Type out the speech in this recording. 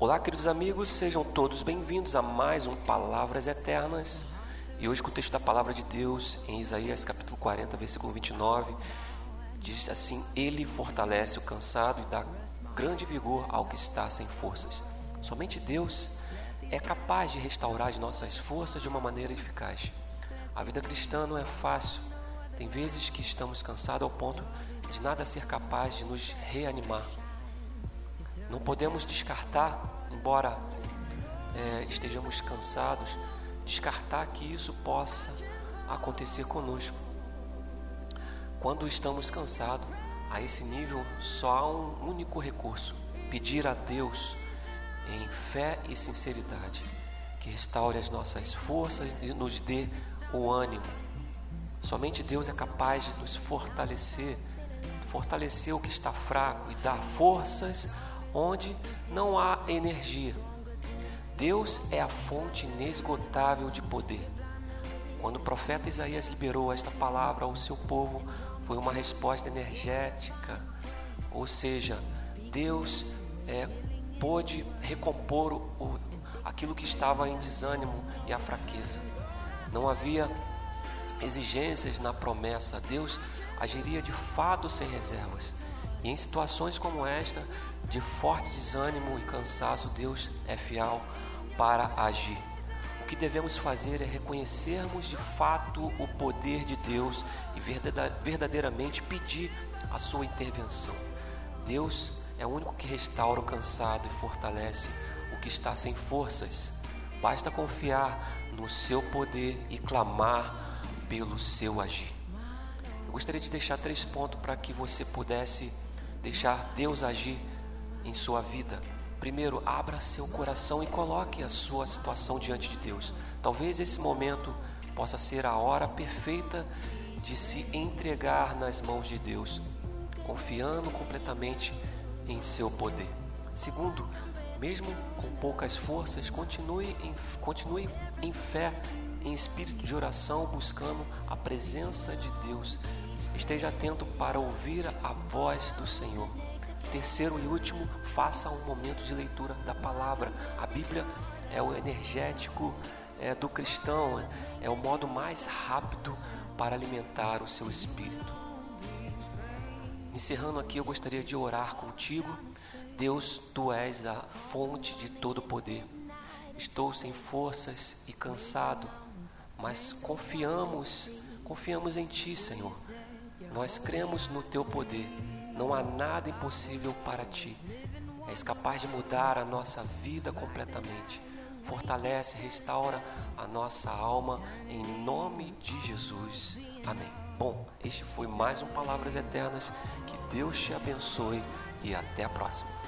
Olá, queridos amigos, sejam todos bem-vindos a mais um Palavras Eternas. E hoje, com o texto da palavra de Deus, em Isaías capítulo 40, versículo 29, diz assim: Ele fortalece o cansado e dá grande vigor ao que está sem forças. Somente Deus é capaz de restaurar as nossas forças de uma maneira eficaz. A vida cristã não é fácil. Tem vezes que estamos cansados ao ponto de nada ser capaz de nos reanimar. Não podemos descartar, embora é, estejamos cansados, descartar que isso possa acontecer conosco. Quando estamos cansados, a esse nível só há um único recurso: pedir a Deus em fé e sinceridade que restaure as nossas forças e nos dê o ânimo. Somente Deus é capaz de nos fortalecer, fortalecer o que está fraco e dar forças onde não há energia. Deus é a fonte inesgotável de poder. Quando o profeta Isaías liberou esta palavra ao seu povo, foi uma resposta energética, ou seja, Deus é, pôde recompor o, aquilo que estava em desânimo e a fraqueza. Não havia exigências na promessa, Deus agiria de fato sem reservas. E em situações como esta, de forte desânimo e cansaço, Deus é fiel para agir. O que devemos fazer é reconhecermos de fato o poder de Deus e verdadeiramente pedir a sua intervenção. Deus é o único que restaura o cansado e fortalece o que está sem forças. Basta confiar no seu poder e clamar pelo seu agir. Eu gostaria de deixar três pontos para que você pudesse deixar Deus agir em sua vida. Primeiro, abra seu coração e coloque a sua situação diante de Deus. Talvez esse momento possa ser a hora perfeita de se entregar nas mãos de Deus, confiando completamente em seu poder. Segundo, mesmo com poucas forças, continue em, continue em fé, em espírito de oração, buscando a presença de Deus. Esteja atento para ouvir a voz do Senhor. Terceiro e último, faça um momento de leitura da palavra. A Bíblia é o energético é, do cristão, é o modo mais rápido para alimentar o seu espírito. Encerrando aqui, eu gostaria de orar contigo. Deus, tu és a fonte de todo poder. Estou sem forças e cansado, mas confiamos, confiamos em ti, Senhor. Nós cremos no teu poder. Não há nada impossível para ti. És capaz de mudar a nossa vida completamente. Fortalece, restaura a nossa alma em nome de Jesus. Amém. Bom, este foi mais um Palavras Eternas. Que Deus te abençoe e até a próxima.